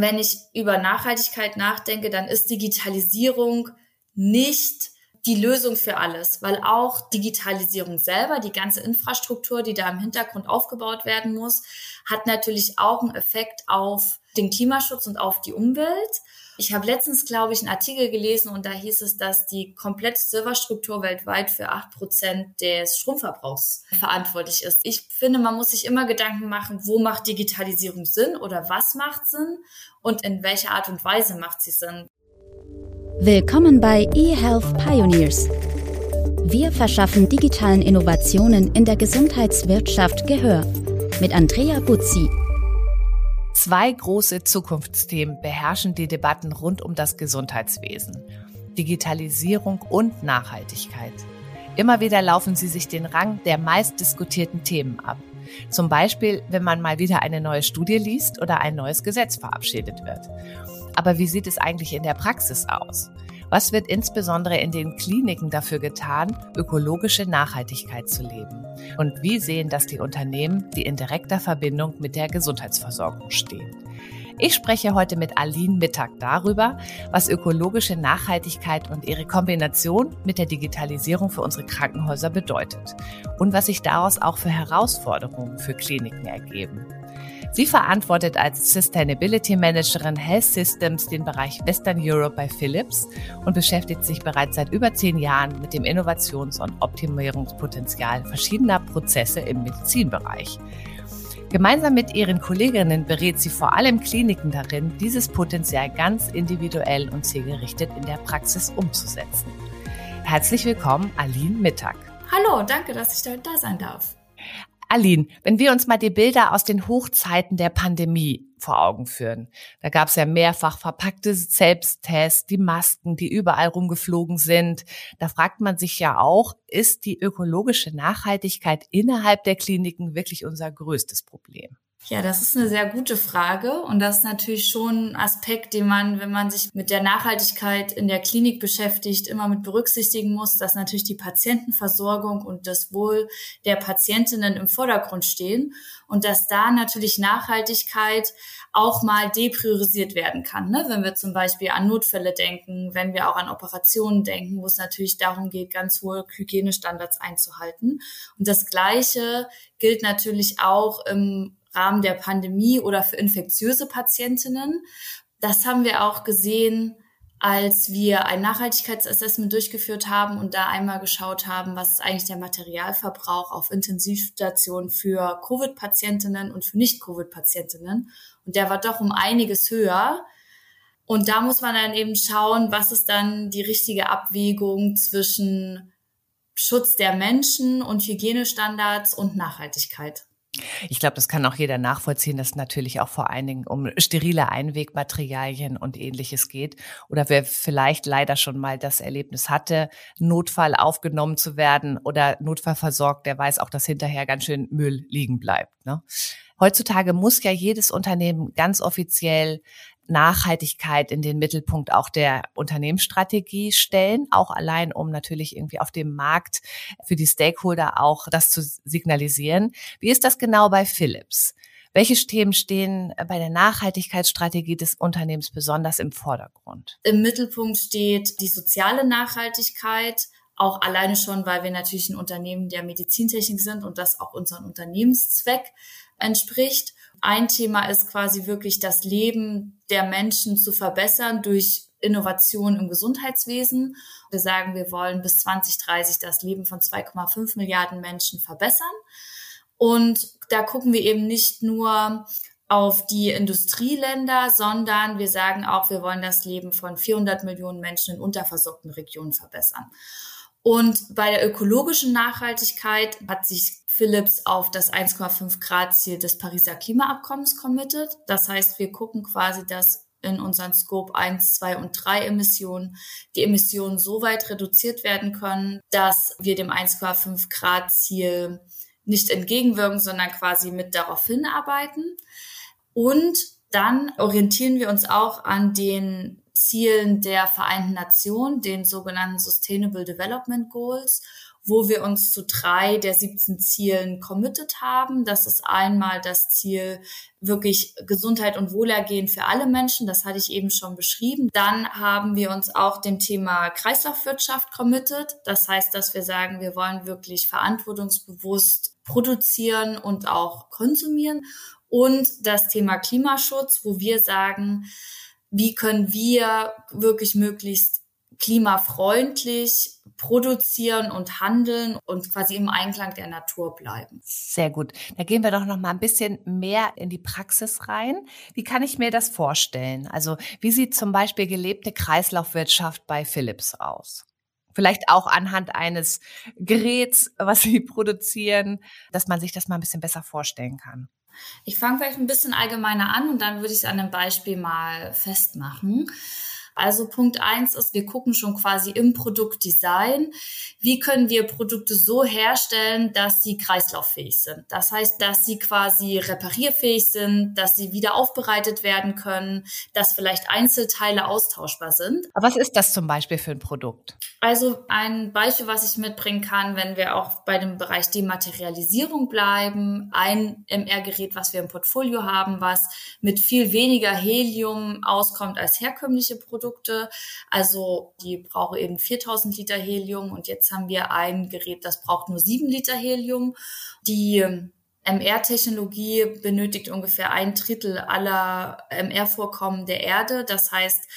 wenn ich über Nachhaltigkeit nachdenke, dann ist Digitalisierung nicht die Lösung für alles, weil auch Digitalisierung selber, die ganze Infrastruktur, die da im Hintergrund aufgebaut werden muss, hat natürlich auch einen Effekt auf den Klimaschutz und auf die Umwelt. Ich habe letztens, glaube ich, einen Artikel gelesen und da hieß es, dass die komplette Serverstruktur weltweit für acht Prozent des Stromverbrauchs verantwortlich ist. Ich finde, man muss sich immer Gedanken machen, wo macht Digitalisierung Sinn oder was macht Sinn und in welcher Art und Weise macht sie Sinn. Willkommen bei eHealth Pioneers. Wir verschaffen digitalen Innovationen in der Gesundheitswirtschaft Gehör mit Andrea Buzzi Zwei große Zukunftsthemen beherrschen die Debatten rund um das Gesundheitswesen. Digitalisierung und Nachhaltigkeit. Immer wieder laufen sie sich den Rang der meistdiskutierten Themen ab. Zum Beispiel, wenn man mal wieder eine neue Studie liest oder ein neues Gesetz verabschiedet wird. Aber wie sieht es eigentlich in der Praxis aus? Was wird insbesondere in den Kliniken dafür getan, ökologische Nachhaltigkeit zu leben? Und wie sehen das die Unternehmen, die in direkter Verbindung mit der Gesundheitsversorgung stehen? Ich spreche heute mit Aline Mittag darüber, was ökologische Nachhaltigkeit und ihre Kombination mit der Digitalisierung für unsere Krankenhäuser bedeutet und was sich daraus auch für Herausforderungen für Kliniken ergeben. Sie verantwortet als Sustainability Managerin Health Systems den Bereich Western Europe bei Philips und beschäftigt sich bereits seit über zehn Jahren mit dem Innovations- und Optimierungspotenzial verschiedener Prozesse im Medizinbereich. Gemeinsam mit ihren Kolleginnen berät sie vor allem Kliniken darin, dieses Potenzial ganz individuell und zielgerichtet in der Praxis umzusetzen. Herzlich willkommen, Aline Mittag. Hallo, danke, dass ich da sein darf. Aline, wenn wir uns mal die Bilder aus den Hochzeiten der Pandemie vor Augen führen. Da gab es ja mehrfach verpackte Selbsttests, die Masken, die überall rumgeflogen sind. Da fragt man sich ja auch, ist die ökologische Nachhaltigkeit innerhalb der Kliniken wirklich unser größtes Problem? Ja, das ist eine sehr gute Frage und das ist natürlich schon ein Aspekt, den man, wenn man sich mit der Nachhaltigkeit in der Klinik beschäftigt, immer mit berücksichtigen muss, dass natürlich die Patientenversorgung und das Wohl der Patientinnen im Vordergrund stehen und dass da natürlich Nachhaltigkeit auch mal depriorisiert werden kann. Ne? Wenn wir zum Beispiel an Notfälle denken, wenn wir auch an Operationen denken, wo es natürlich darum geht, ganz hohe Hygienestandards einzuhalten. Und das Gleiche gilt natürlich auch im Rahmen der Pandemie oder für infektiöse Patientinnen. Das haben wir auch gesehen, als wir ein Nachhaltigkeitsassessment durchgeführt haben und da einmal geschaut haben, was ist eigentlich der Materialverbrauch auf Intensivstationen für Covid-Patientinnen und für Nicht-Covid-Patientinnen. Und der war doch um einiges höher. Und da muss man dann eben schauen, was ist dann die richtige Abwägung zwischen Schutz der Menschen und Hygienestandards und Nachhaltigkeit. Ich glaube, das kann auch jeder nachvollziehen, dass natürlich auch vor allen Dingen um sterile Einwegmaterialien und ähnliches geht. Oder wer vielleicht leider schon mal das Erlebnis hatte, Notfall aufgenommen zu werden oder Notfall versorgt, der weiß auch, dass hinterher ganz schön Müll liegen bleibt. Ne? Heutzutage muss ja jedes Unternehmen ganz offiziell Nachhaltigkeit in den Mittelpunkt auch der Unternehmensstrategie stellen, auch allein um natürlich irgendwie auf dem Markt für die Stakeholder auch das zu signalisieren. Wie ist das genau bei Philips? Welche Themen stehen bei der Nachhaltigkeitsstrategie des Unternehmens besonders im Vordergrund? Im Mittelpunkt steht die soziale Nachhaltigkeit, auch alleine schon, weil wir natürlich ein Unternehmen der Medizintechnik sind und das auch unseren Unternehmenszweck entspricht. Ein Thema ist quasi wirklich das Leben der Menschen zu verbessern durch Innovation im Gesundheitswesen. Wir sagen, wir wollen bis 2030 das Leben von 2,5 Milliarden Menschen verbessern. Und da gucken wir eben nicht nur auf die Industrieländer, sondern wir sagen auch, wir wollen das Leben von 400 Millionen Menschen in unterversorgten Regionen verbessern. Und bei der ökologischen Nachhaltigkeit hat sich Philips auf das 1,5 Grad Ziel des Pariser Klimaabkommens committed. Das heißt, wir gucken quasi, dass in unseren Scope 1, 2 und 3 Emissionen die Emissionen so weit reduziert werden können, dass wir dem 1,5 Grad Ziel nicht entgegenwirken, sondern quasi mit darauf hinarbeiten. Und dann orientieren wir uns auch an den Zielen der Vereinten Nationen, den sogenannten Sustainable Development Goals wo wir uns zu drei der 17 Zielen committed haben. Das ist einmal das Ziel wirklich Gesundheit und Wohlergehen für alle Menschen. Das hatte ich eben schon beschrieben. Dann haben wir uns auch dem Thema Kreislaufwirtschaft committed. Das heißt, dass wir sagen, wir wollen wirklich verantwortungsbewusst produzieren und auch konsumieren. Und das Thema Klimaschutz, wo wir sagen, wie können wir wirklich möglichst klimafreundlich produzieren und handeln und quasi im Einklang der Natur bleiben. Sehr gut. Da gehen wir doch noch mal ein bisschen mehr in die Praxis rein. Wie kann ich mir das vorstellen? Also wie sieht zum Beispiel gelebte Kreislaufwirtschaft bei Philips aus? Vielleicht auch anhand eines Geräts, was Sie produzieren, dass man sich das mal ein bisschen besser vorstellen kann. Ich fange vielleicht ein bisschen allgemeiner an und dann würde ich es an einem Beispiel mal festmachen. Also Punkt eins ist, wir gucken schon quasi im Produktdesign, wie können wir Produkte so herstellen, dass sie kreislauffähig sind. Das heißt, dass sie quasi reparierfähig sind, dass sie wieder aufbereitet werden können, dass vielleicht Einzelteile austauschbar sind. Aber was ist das zum Beispiel für ein Produkt? Also ein Beispiel, was ich mitbringen kann, wenn wir auch bei dem Bereich Dematerialisierung bleiben, ein MR-Gerät, was wir im Portfolio haben, was mit viel weniger Helium auskommt als herkömmliche Produkte. Also die brauchen eben 4000 Liter Helium und jetzt haben wir ein Gerät, das braucht nur 7 Liter Helium. Die MR-Technologie benötigt ungefähr ein Drittel aller MR-Vorkommen der Erde. Das heißt,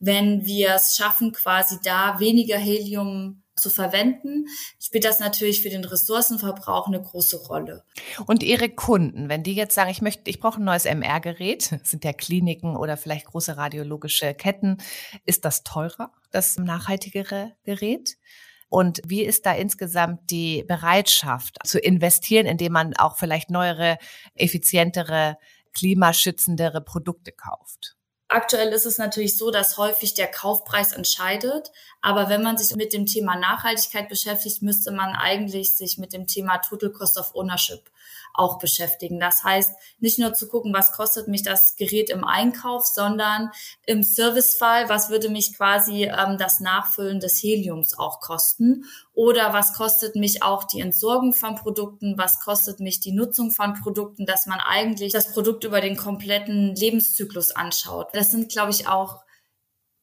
wenn wir es schaffen, quasi da weniger Helium zu verwenden, spielt das natürlich für den Ressourcenverbrauch eine große Rolle. Und Ihre Kunden, wenn die jetzt sagen, ich möchte, ich brauche ein neues MR-Gerät, sind ja Kliniken oder vielleicht große radiologische Ketten, ist das teurer, das nachhaltigere Gerät? Und wie ist da insgesamt die Bereitschaft zu investieren, indem man auch vielleicht neuere, effizientere, klimaschützendere Produkte kauft? Aktuell ist es natürlich so, dass häufig der Kaufpreis entscheidet. Aber wenn man sich mit dem Thema Nachhaltigkeit beschäftigt, müsste man eigentlich sich mit dem Thema Total Cost of Ownership auch beschäftigen. Das heißt, nicht nur zu gucken, was kostet mich das Gerät im Einkauf, sondern im Servicefall, was würde mich quasi ähm, das Nachfüllen des Heliums auch kosten oder was kostet mich auch die Entsorgung von Produkten, was kostet mich die Nutzung von Produkten, dass man eigentlich das Produkt über den kompletten Lebenszyklus anschaut. Das sind, glaube ich, auch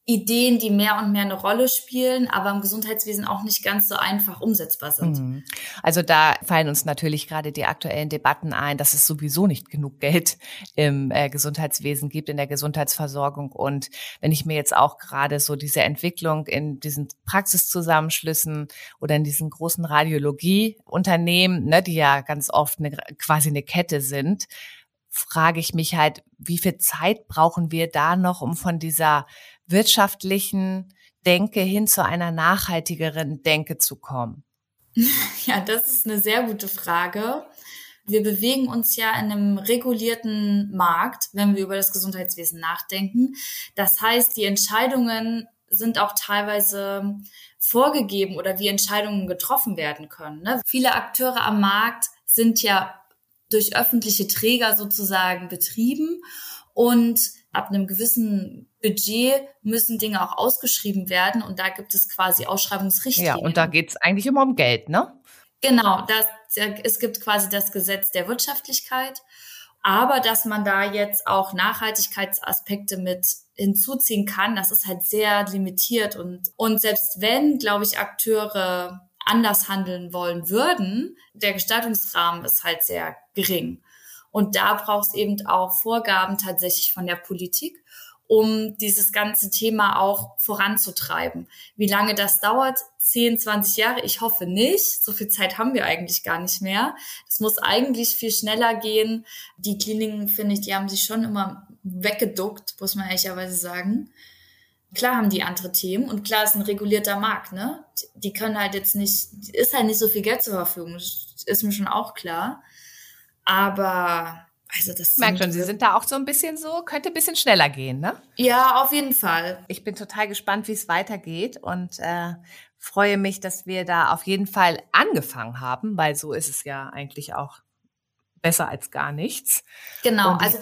Ideen, die mehr und mehr eine Rolle spielen, aber im Gesundheitswesen auch nicht ganz so einfach umsetzbar sind. Mhm. Also da fallen uns natürlich gerade die aktuellen Debatten ein, dass es sowieso nicht genug Geld im äh, Gesundheitswesen gibt, in der Gesundheitsversorgung. Und wenn ich mir jetzt auch gerade so diese Entwicklung in diesen Praxiszusammenschlüssen oder in diesen großen Radiologieunternehmen, ne, die ja ganz oft eine, quasi eine Kette sind, frage ich mich halt, wie viel Zeit brauchen wir da noch, um von dieser wirtschaftlichen Denke hin zu einer nachhaltigeren Denke zu kommen? Ja, das ist eine sehr gute Frage. Wir bewegen uns ja in einem regulierten Markt, wenn wir über das Gesundheitswesen nachdenken. Das heißt, die Entscheidungen sind auch teilweise vorgegeben oder wie Entscheidungen getroffen werden können. Ne? Viele Akteure am Markt sind ja durch öffentliche Träger sozusagen betrieben und ab einem gewissen Budget müssen Dinge auch ausgeschrieben werden und da gibt es quasi Ausschreibungsrichtlinien. Ja, und da geht es eigentlich immer um Geld, ne? Genau, das, es gibt quasi das Gesetz der Wirtschaftlichkeit, aber dass man da jetzt auch Nachhaltigkeitsaspekte mit hinzuziehen kann, das ist halt sehr limitiert und, und selbst wenn, glaube ich, Akteure anders handeln wollen würden, der Gestaltungsrahmen ist halt sehr gering. Und da braucht es eben auch Vorgaben tatsächlich von der Politik um dieses ganze Thema auch voranzutreiben. Wie lange das dauert? 10, 20 Jahre? Ich hoffe nicht. So viel Zeit haben wir eigentlich gar nicht mehr. Es muss eigentlich viel schneller gehen. Die Kliniken, finde ich, die haben sich schon immer weggeduckt, muss man ehrlicherweise sagen. Klar haben die andere Themen und klar ist ein regulierter Markt, ne? Die können halt jetzt nicht, ist halt nicht so viel Geld zur Verfügung, ist mir schon auch klar. Aber also das Merkt schon, Sie sind da auch so ein bisschen so, könnte ein bisschen schneller gehen, ne? Ja, auf jeden Fall. Ich bin total gespannt, wie es weitergeht und äh, freue mich, dass wir da auf jeden Fall angefangen haben, weil so ist es ja eigentlich auch besser als gar nichts. Genau, also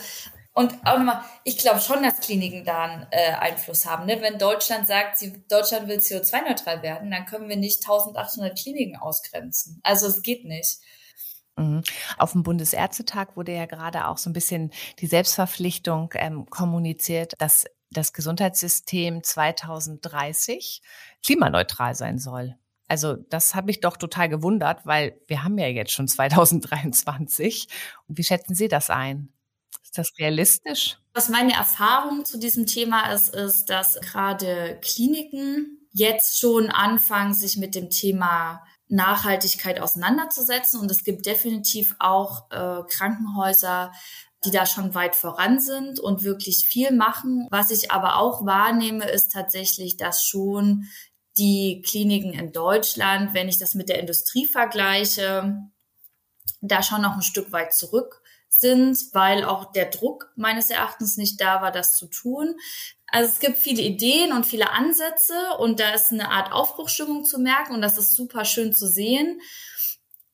Und auch nochmal, ich glaube schon, dass Kliniken da einen äh, Einfluss haben. Ne? Wenn Deutschland sagt, sie, Deutschland will CO2-neutral werden, dann können wir nicht 1800 Kliniken ausgrenzen. Also es geht nicht. Mhm. Auf dem Bundesärztetag wurde ja gerade auch so ein bisschen die Selbstverpflichtung ähm, kommuniziert, dass das Gesundheitssystem 2030 klimaneutral sein soll. Also das hat mich doch total gewundert, weil wir haben ja jetzt schon 2023. Und wie schätzen Sie das ein? Ist das realistisch? Was meine Erfahrung zu diesem Thema ist, ist, dass gerade Kliniken jetzt schon anfangen, sich mit dem Thema Nachhaltigkeit auseinanderzusetzen. Und es gibt definitiv auch äh, Krankenhäuser, die da schon weit voran sind und wirklich viel machen. Was ich aber auch wahrnehme, ist tatsächlich, dass schon die Kliniken in Deutschland, wenn ich das mit der Industrie vergleiche, da schon noch ein Stück weit zurück sind, weil auch der Druck meines Erachtens nicht da war, das zu tun. Also es gibt viele Ideen und viele Ansätze und da ist eine Art Aufbruchstimmung zu merken und das ist super schön zu sehen.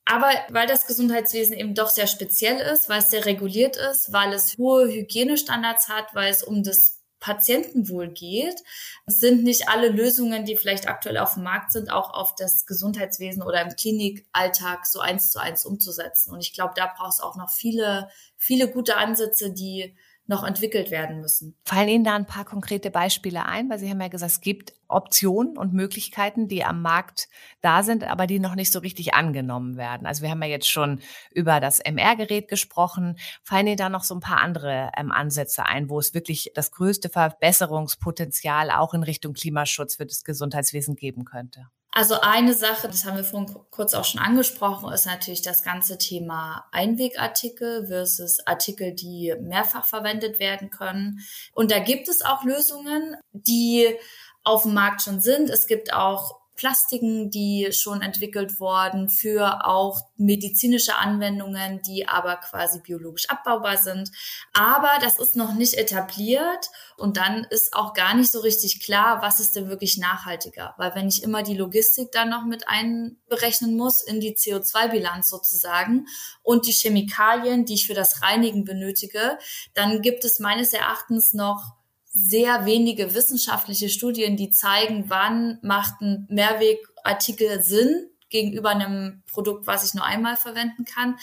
Aber weil das Gesundheitswesen eben doch sehr speziell ist, weil es sehr reguliert ist, weil es hohe Hygienestandards hat, weil es um das Patientenwohl geht, sind nicht alle Lösungen, die vielleicht aktuell auf dem Markt sind, auch auf das Gesundheitswesen oder im Klinikalltag so eins zu eins umzusetzen. Und ich glaube, da braucht es auch noch viele, viele gute Ansätze, die noch entwickelt werden müssen. Fallen Ihnen da ein paar konkrete Beispiele ein? Weil Sie haben ja gesagt, es gibt Optionen und Möglichkeiten, die am Markt da sind, aber die noch nicht so richtig angenommen werden. Also wir haben ja jetzt schon über das MR-Gerät gesprochen. Fallen Ihnen da noch so ein paar andere ähm, Ansätze ein, wo es wirklich das größte Verbesserungspotenzial auch in Richtung Klimaschutz für das Gesundheitswesen geben könnte? Also eine Sache, das haben wir vorhin kurz auch schon angesprochen, ist natürlich das ganze Thema Einwegartikel versus Artikel, die mehrfach verwendet werden können. Und da gibt es auch Lösungen, die auf dem Markt schon sind. Es gibt auch Plastiken, die schon entwickelt wurden für auch medizinische Anwendungen, die aber quasi biologisch abbaubar sind. Aber das ist noch nicht etabliert und dann ist auch gar nicht so richtig klar, was ist denn wirklich nachhaltiger. Weil wenn ich immer die Logistik dann noch mit einberechnen muss in die CO2-Bilanz sozusagen und die Chemikalien, die ich für das Reinigen benötige, dann gibt es meines Erachtens noch sehr wenige wissenschaftliche Studien, die zeigen, wann macht ein Mehrwegartikel Sinn gegenüber einem Produkt, was ich nur einmal verwenden kann.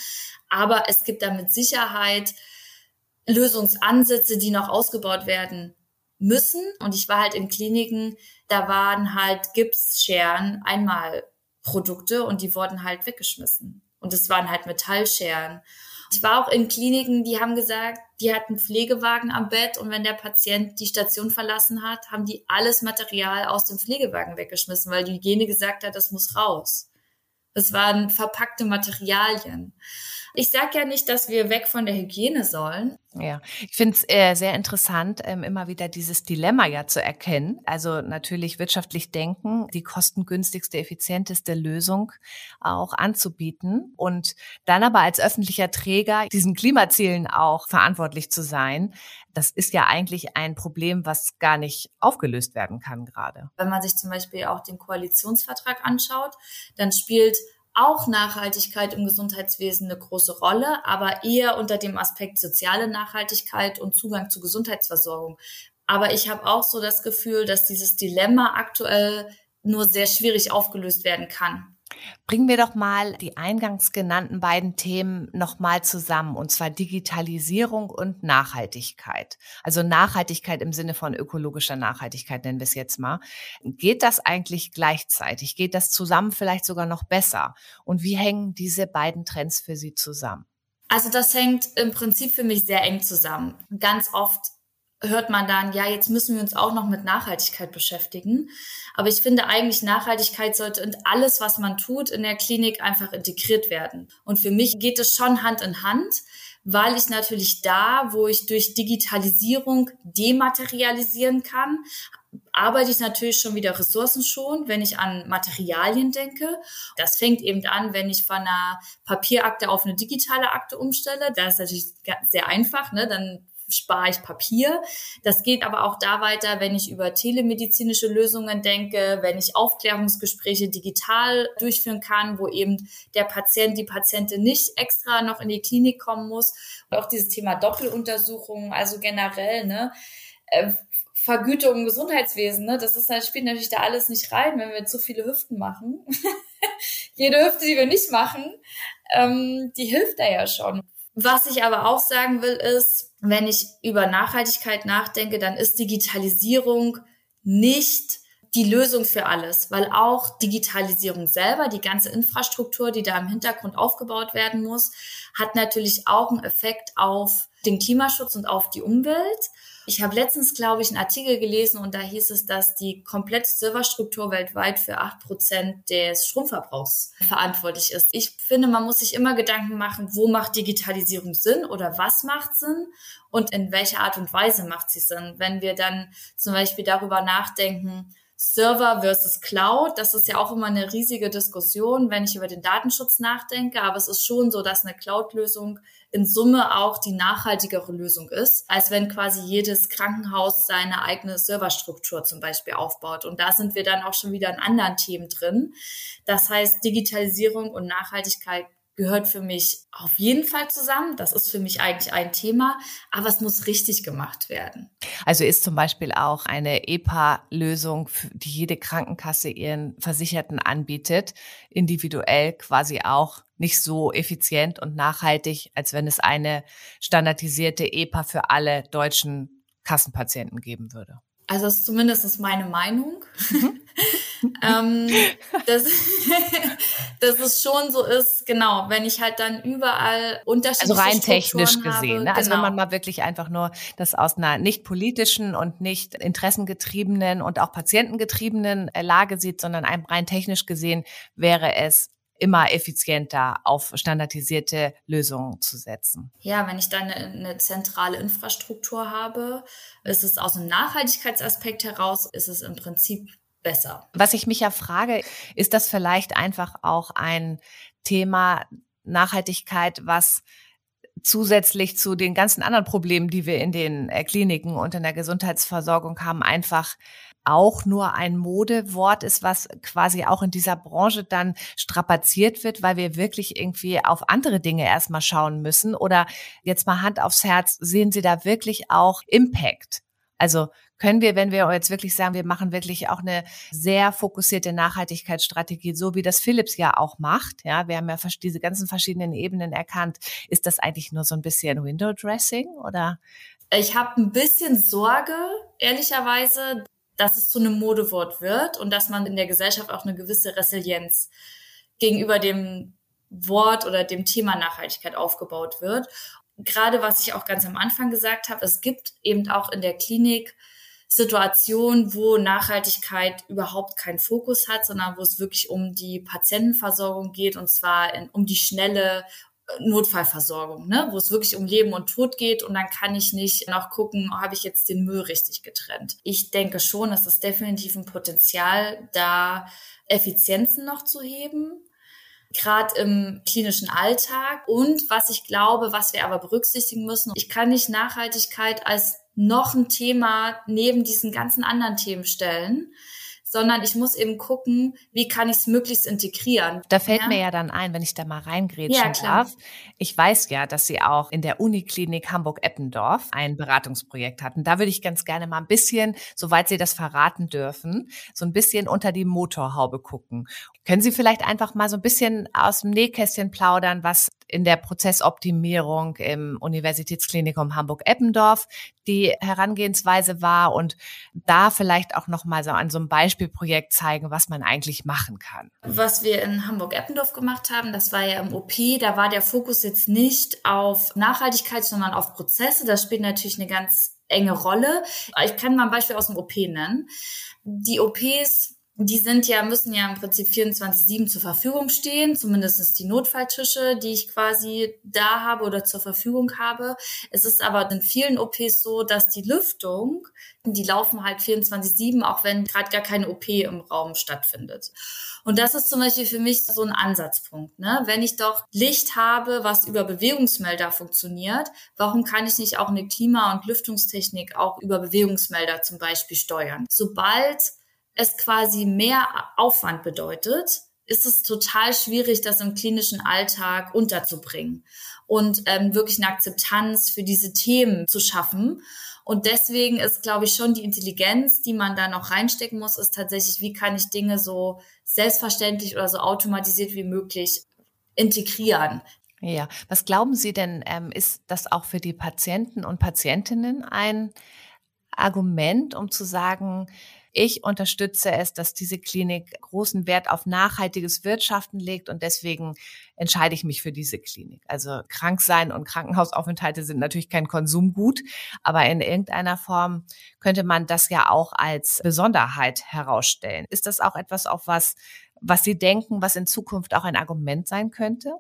Aber es gibt da mit Sicherheit Lösungsansätze, die noch ausgebaut werden müssen. Und ich war halt in Kliniken, da waren halt Gipsscheren einmal Produkte und die wurden halt weggeschmissen. Und es waren halt Metallscheren. Ich war auch in Kliniken, die haben gesagt, die hatten Pflegewagen am Bett und wenn der Patient die Station verlassen hat, haben die alles Material aus dem Pflegewagen weggeschmissen, weil die Hygiene gesagt hat, das muss raus. Es waren verpackte Materialien. Ich sage ja nicht, dass wir weg von der Hygiene sollen. Ja, ich finde es äh, sehr interessant, ähm, immer wieder dieses Dilemma ja zu erkennen. Also natürlich wirtschaftlich denken, die kostengünstigste, effizienteste Lösung auch anzubieten und dann aber als öffentlicher Träger diesen Klimazielen auch verantwortlich zu sein. Das ist ja eigentlich ein Problem, was gar nicht aufgelöst werden kann gerade. Wenn man sich zum Beispiel auch den Koalitionsvertrag anschaut, dann spielt auch Nachhaltigkeit im Gesundheitswesen eine große Rolle, aber eher unter dem Aspekt soziale Nachhaltigkeit und Zugang zu Gesundheitsversorgung. Aber ich habe auch so das Gefühl, dass dieses Dilemma aktuell nur sehr schwierig aufgelöst werden kann. Bringen wir doch mal die eingangs genannten beiden Themen nochmal zusammen, und zwar Digitalisierung und Nachhaltigkeit. Also Nachhaltigkeit im Sinne von ökologischer Nachhaltigkeit nennen wir es jetzt mal. Geht das eigentlich gleichzeitig? Geht das zusammen vielleicht sogar noch besser? Und wie hängen diese beiden Trends für Sie zusammen? Also das hängt im Prinzip für mich sehr eng zusammen. Ganz oft hört man dann, ja, jetzt müssen wir uns auch noch mit Nachhaltigkeit beschäftigen. Aber ich finde eigentlich, Nachhaltigkeit sollte in alles, was man tut, in der Klinik einfach integriert werden. Und für mich geht es schon Hand in Hand, weil ich natürlich da, wo ich durch Digitalisierung dematerialisieren kann, arbeite ich natürlich schon wieder Ressourcen schon, wenn ich an Materialien denke. Das fängt eben an, wenn ich von einer Papierakte auf eine digitale Akte umstelle. Das ist natürlich sehr einfach. Ne? Dann spare ich Papier. Das geht aber auch da weiter, wenn ich über telemedizinische Lösungen denke, wenn ich Aufklärungsgespräche digital durchführen kann, wo eben der Patient, die Patientin nicht extra noch in die Klinik kommen muss. Und auch dieses Thema Doppeluntersuchungen, also generell, ne? Äh, Vergütung im Gesundheitswesen, ne? Das ist halt, spielt natürlich da alles nicht rein, wenn wir zu viele Hüften machen. Jede Hüfte, die wir nicht machen, ähm, die hilft da ja schon. Was ich aber auch sagen will, ist, wenn ich über Nachhaltigkeit nachdenke, dann ist Digitalisierung nicht die Lösung für alles, weil auch Digitalisierung selber, die ganze Infrastruktur, die da im Hintergrund aufgebaut werden muss, hat natürlich auch einen Effekt auf den Klimaschutz und auf die Umwelt. Ich habe letztens, glaube ich, einen Artikel gelesen und da hieß es, dass die komplette Serverstruktur weltweit für acht Prozent des Stromverbrauchs verantwortlich ist. Ich finde, man muss sich immer Gedanken machen, wo macht Digitalisierung Sinn oder was macht Sinn und in welcher Art und Weise macht sie Sinn. Wenn wir dann zum Beispiel darüber nachdenken, Server versus Cloud, das ist ja auch immer eine riesige Diskussion, wenn ich über den Datenschutz nachdenke. Aber es ist schon so, dass eine Cloud-Lösung in Summe auch die nachhaltigere Lösung ist, als wenn quasi jedes Krankenhaus seine eigene Serverstruktur zum Beispiel aufbaut. Und da sind wir dann auch schon wieder in anderen Themen drin. Das heißt, Digitalisierung und Nachhaltigkeit gehört für mich auf jeden Fall zusammen. Das ist für mich eigentlich ein Thema, aber es muss richtig gemacht werden. Also ist zum Beispiel auch eine EPA-Lösung, die jede Krankenkasse ihren Versicherten anbietet, individuell quasi auch nicht so effizient und nachhaltig, als wenn es eine standardisierte EPA für alle deutschen Kassenpatienten geben würde. Also das ist zumindest meine Meinung. Mhm. ähm, dass, dass es schon so ist, genau, wenn ich halt dann überall unterschiedliche Also rein technisch gesehen, ne? also genau. wenn man mal wirklich einfach nur das aus einer nicht politischen und nicht interessengetriebenen und auch patientengetriebenen äh, Lage sieht, sondern rein technisch gesehen wäre es immer effizienter auf standardisierte Lösungen zu setzen. Ja, wenn ich dann eine, eine, zentrale Infrastruktur habe, ist es aus einem Nachhaltigkeitsaspekt heraus, ist es im Prinzip besser. Was ich mich ja frage, ist das vielleicht einfach auch ein Thema Nachhaltigkeit, was zusätzlich zu den ganzen anderen Problemen, die wir in den äh, Kliniken und in der Gesundheitsversorgung haben, einfach auch nur ein Modewort ist, was quasi auch in dieser Branche dann strapaziert wird, weil wir wirklich irgendwie auf andere Dinge erstmal schauen müssen? Oder jetzt mal Hand aufs Herz, sehen Sie da wirklich auch Impact? Also können wir, wenn wir jetzt wirklich sagen, wir machen wirklich auch eine sehr fokussierte Nachhaltigkeitsstrategie, so wie das Philips ja auch macht, ja, wir haben ja diese ganzen verschiedenen Ebenen erkannt, ist das eigentlich nur so ein bisschen Window Dressing oder? Ich habe ein bisschen Sorge, ehrlicherweise, dass es zu einem Modewort wird und dass man in der Gesellschaft auch eine gewisse Resilienz gegenüber dem Wort oder dem Thema Nachhaltigkeit aufgebaut wird. Gerade was ich auch ganz am Anfang gesagt habe, es gibt eben auch in der Klinik Situationen, wo Nachhaltigkeit überhaupt keinen Fokus hat, sondern wo es wirklich um die Patientenversorgung geht und zwar in, um die schnelle Notfallversorgung, ne, wo es wirklich um Leben und Tod geht und dann kann ich nicht noch gucken, habe ich jetzt den Müll richtig getrennt. Ich denke schon, es ist definitiv ein Potenzial, da Effizienzen noch zu heben, gerade im klinischen Alltag. Und was ich glaube, was wir aber berücksichtigen müssen, ich kann nicht Nachhaltigkeit als noch ein Thema neben diesen ganzen anderen Themen stellen, sondern ich muss eben gucken, wie kann ich es möglichst integrieren. Da fällt ja? mir ja dann ein, wenn ich da mal reingrätschen ja, darf. Ich weiß ja, dass Sie auch in der Uniklinik Hamburg-Eppendorf ein Beratungsprojekt hatten. Da würde ich ganz gerne mal ein bisschen, soweit Sie das verraten dürfen, so ein bisschen unter die Motorhaube gucken. Können Sie vielleicht einfach mal so ein bisschen aus dem Nähkästchen plaudern, was in der Prozessoptimierung im Universitätsklinikum Hamburg-Eppendorf die Herangehensweise war und da vielleicht auch noch mal so an so einem Beispielprojekt zeigen, was man eigentlich machen kann. Was wir in Hamburg-Eppendorf gemacht haben, das war ja im OP, da war der Fokus jetzt nicht auf Nachhaltigkeit, sondern auf Prozesse. Das spielt natürlich eine ganz enge Rolle. Ich kann mal ein Beispiel aus dem OP nennen. Die OPs die sind ja, müssen ja im Prinzip 24-7 zur Verfügung stehen, zumindest die Notfalltische, die ich quasi da habe oder zur Verfügung habe. Es ist aber in vielen OPs so, dass die Lüftung, die laufen halt 24-7, auch wenn gerade gar keine OP im Raum stattfindet. Und das ist zum Beispiel für mich so ein Ansatzpunkt. Ne? Wenn ich doch Licht habe, was über Bewegungsmelder funktioniert, warum kann ich nicht auch eine Klima- und Lüftungstechnik auch über Bewegungsmelder zum Beispiel steuern? Sobald es quasi mehr Aufwand bedeutet, ist es total schwierig, das im klinischen Alltag unterzubringen und ähm, wirklich eine Akzeptanz für diese Themen zu schaffen. Und deswegen ist, glaube ich, schon die Intelligenz, die man da noch reinstecken muss, ist tatsächlich, wie kann ich Dinge so selbstverständlich oder so automatisiert wie möglich integrieren. Ja, was glauben Sie denn, ähm, ist das auch für die Patienten und Patientinnen ein Argument, um zu sagen, ich unterstütze es, dass diese Klinik großen Wert auf nachhaltiges Wirtschaften legt und deswegen entscheide ich mich für diese Klinik. Also krank sein und Krankenhausaufenthalte sind natürlich kein Konsumgut, aber in irgendeiner Form könnte man das ja auch als Besonderheit herausstellen. Ist das auch etwas, auf was, was Sie denken, was in Zukunft auch ein Argument sein könnte?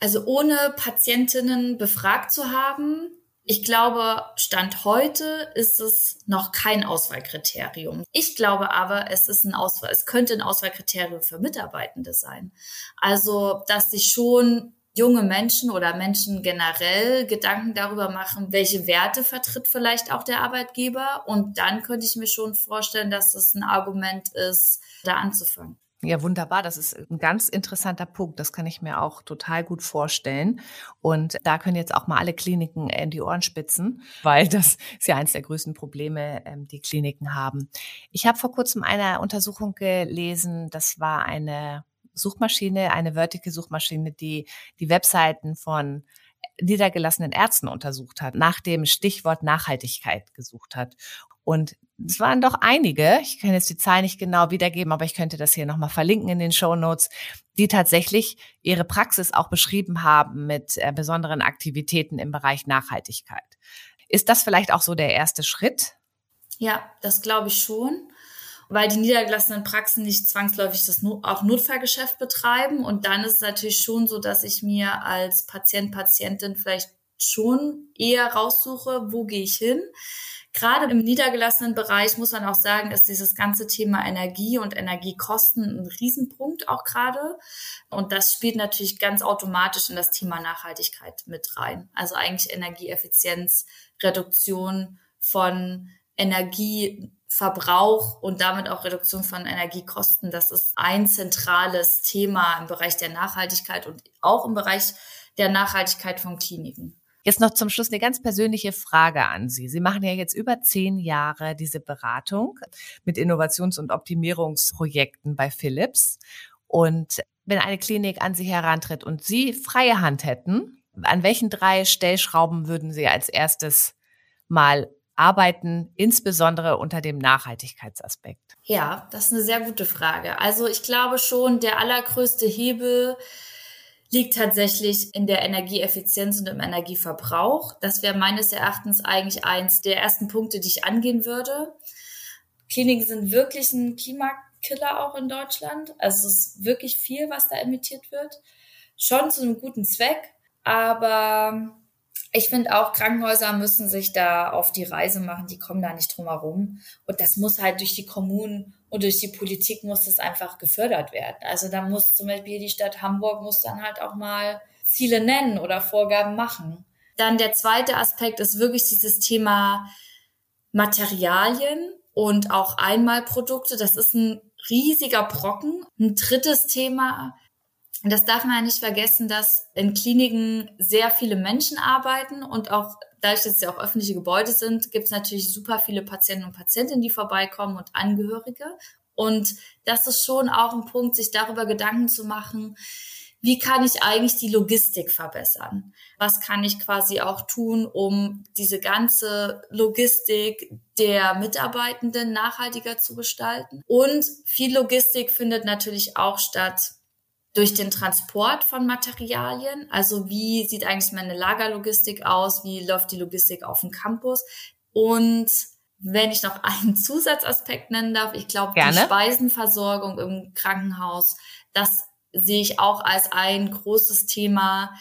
Also ohne Patientinnen befragt zu haben, ich glaube, Stand heute ist es noch kein Auswahlkriterium. Ich glaube aber, es ist ein Auswahl, es könnte ein Auswahlkriterium für Mitarbeitende sein. Also, dass sich schon junge Menschen oder Menschen generell Gedanken darüber machen, welche Werte vertritt vielleicht auch der Arbeitgeber. Und dann könnte ich mir schon vorstellen, dass das ein Argument ist, da anzufangen. Ja, wunderbar. Das ist ein ganz interessanter Punkt. Das kann ich mir auch total gut vorstellen. Und da können jetzt auch mal alle Kliniken in die Ohren spitzen, weil das ist ja eines der größten Probleme, ähm, die Kliniken haben. Ich habe vor kurzem eine Untersuchung gelesen. Das war eine Suchmaschine, eine Vertical Suchmaschine, die die Webseiten von niedergelassenen Ärzten untersucht hat, nach dem Stichwort Nachhaltigkeit gesucht hat. Und es waren doch einige, ich kann jetzt die Zahl nicht genau wiedergeben, aber ich könnte das hier nochmal verlinken in den Show Notes, die tatsächlich ihre Praxis auch beschrieben haben mit äh, besonderen Aktivitäten im Bereich Nachhaltigkeit. Ist das vielleicht auch so der erste Schritt? Ja, das glaube ich schon, weil die niedergelassenen Praxen nicht zwangsläufig das auch Notfallgeschäft betreiben. Und dann ist es natürlich schon so, dass ich mir als Patient, Patientin vielleicht schon eher raussuche, wo gehe ich hin Gerade im niedergelassenen Bereich muss man auch sagen, ist dieses ganze Thema Energie und Energiekosten ein Riesenpunkt auch gerade. Und das spielt natürlich ganz automatisch in das Thema Nachhaltigkeit mit rein. Also eigentlich Energieeffizienz, Reduktion von Energieverbrauch und damit auch Reduktion von Energiekosten. Das ist ein zentrales Thema im Bereich der Nachhaltigkeit und auch im Bereich der Nachhaltigkeit von Kliniken. Jetzt noch zum Schluss eine ganz persönliche Frage an Sie. Sie machen ja jetzt über zehn Jahre diese Beratung mit Innovations- und Optimierungsprojekten bei Philips. Und wenn eine Klinik an Sie herantritt und Sie freie Hand hätten, an welchen drei Stellschrauben würden Sie als erstes mal arbeiten, insbesondere unter dem Nachhaltigkeitsaspekt? Ja, das ist eine sehr gute Frage. Also ich glaube schon, der allergrößte Hebel liegt tatsächlich in der Energieeffizienz und im Energieverbrauch. Das wäre meines Erachtens eigentlich eins der ersten Punkte, die ich angehen würde. Kliniken sind wirklich ein Klimakiller auch in Deutschland. Also es ist wirklich viel, was da emittiert wird. Schon zu einem guten Zweck, aber ich finde auch, Krankenhäuser müssen sich da auf die Reise machen, die kommen da nicht drum herum. Und das muss halt durch die Kommunen und durch die Politik muss das einfach gefördert werden. Also da muss zum Beispiel die Stadt Hamburg muss dann halt auch mal Ziele nennen oder Vorgaben machen. Dann der zweite Aspekt ist wirklich dieses Thema Materialien und auch Einmalprodukte. Das ist ein riesiger Brocken. Ein drittes Thema, das darf man ja nicht vergessen, dass in Kliniken sehr viele Menschen arbeiten und auch dadurch, dass es ja auch öffentliche Gebäude sind, gibt es natürlich super viele Patienten und Patientinnen, die vorbeikommen und Angehörige. Und das ist schon auch ein Punkt, sich darüber Gedanken zu machen, wie kann ich eigentlich die Logistik verbessern? Was kann ich quasi auch tun, um diese ganze Logistik der Mitarbeitenden nachhaltiger zu gestalten? Und viel Logistik findet natürlich auch statt durch den Transport von Materialien. Also wie sieht eigentlich meine Lagerlogistik aus? Wie läuft die Logistik auf dem Campus? Und wenn ich noch einen Zusatzaspekt nennen darf, ich glaube, die Speisenversorgung im Krankenhaus, das sehe ich auch als ein großes Thema.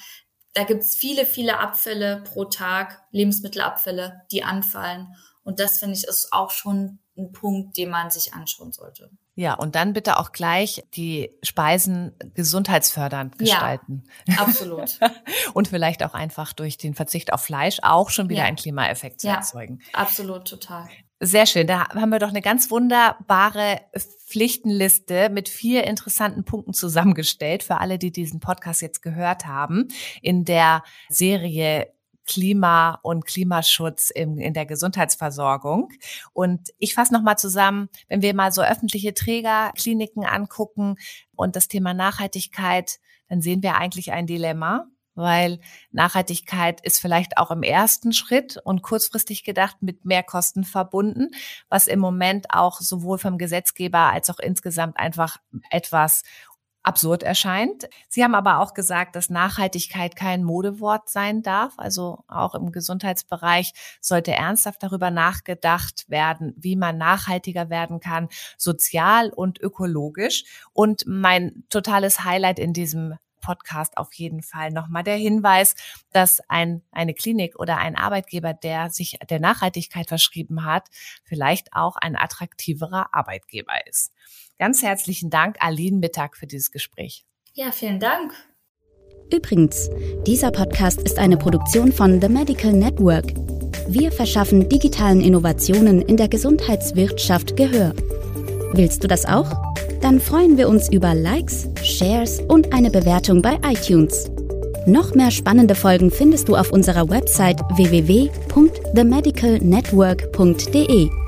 Da gibt's viele, viele Abfälle pro Tag, Lebensmittelabfälle, die anfallen. Und das finde ich ist auch schon ein Punkt, den man sich anschauen sollte. Ja, und dann bitte auch gleich die Speisen gesundheitsfördernd gestalten. Ja, absolut. und vielleicht auch einfach durch den Verzicht auf Fleisch auch schon wieder ja. einen Klimaeffekt zu ja, erzeugen. Absolut, total. Sehr schön. Da haben wir doch eine ganz wunderbare Pflichtenliste mit vier interessanten Punkten zusammengestellt für alle, die diesen Podcast jetzt gehört haben. In der Serie Klima und Klimaschutz in, in der Gesundheitsversorgung. Und ich fasse nochmal zusammen, wenn wir mal so öffentliche Trägerkliniken angucken und das Thema Nachhaltigkeit, dann sehen wir eigentlich ein Dilemma, weil Nachhaltigkeit ist vielleicht auch im ersten Schritt und kurzfristig gedacht mit mehr Kosten verbunden, was im Moment auch sowohl vom Gesetzgeber als auch insgesamt einfach etwas absurd erscheint. Sie haben aber auch gesagt, dass Nachhaltigkeit kein Modewort sein darf. Also auch im Gesundheitsbereich sollte ernsthaft darüber nachgedacht werden, wie man nachhaltiger werden kann, sozial und ökologisch. Und mein totales Highlight in diesem Podcast auf jeden Fall nochmal der Hinweis, dass ein, eine Klinik oder ein Arbeitgeber, der sich der Nachhaltigkeit verschrieben hat, vielleicht auch ein attraktiverer Arbeitgeber ist. Ganz herzlichen Dank, Aline Mittag, für dieses Gespräch. Ja, vielen Dank. Übrigens, dieser Podcast ist eine Produktion von The Medical Network. Wir verschaffen digitalen Innovationen in der Gesundheitswirtschaft Gehör. Willst du das auch? Dann freuen wir uns über Likes, Shares und eine Bewertung bei iTunes. Noch mehr spannende Folgen findest du auf unserer Website www.themedicalnetwork.de.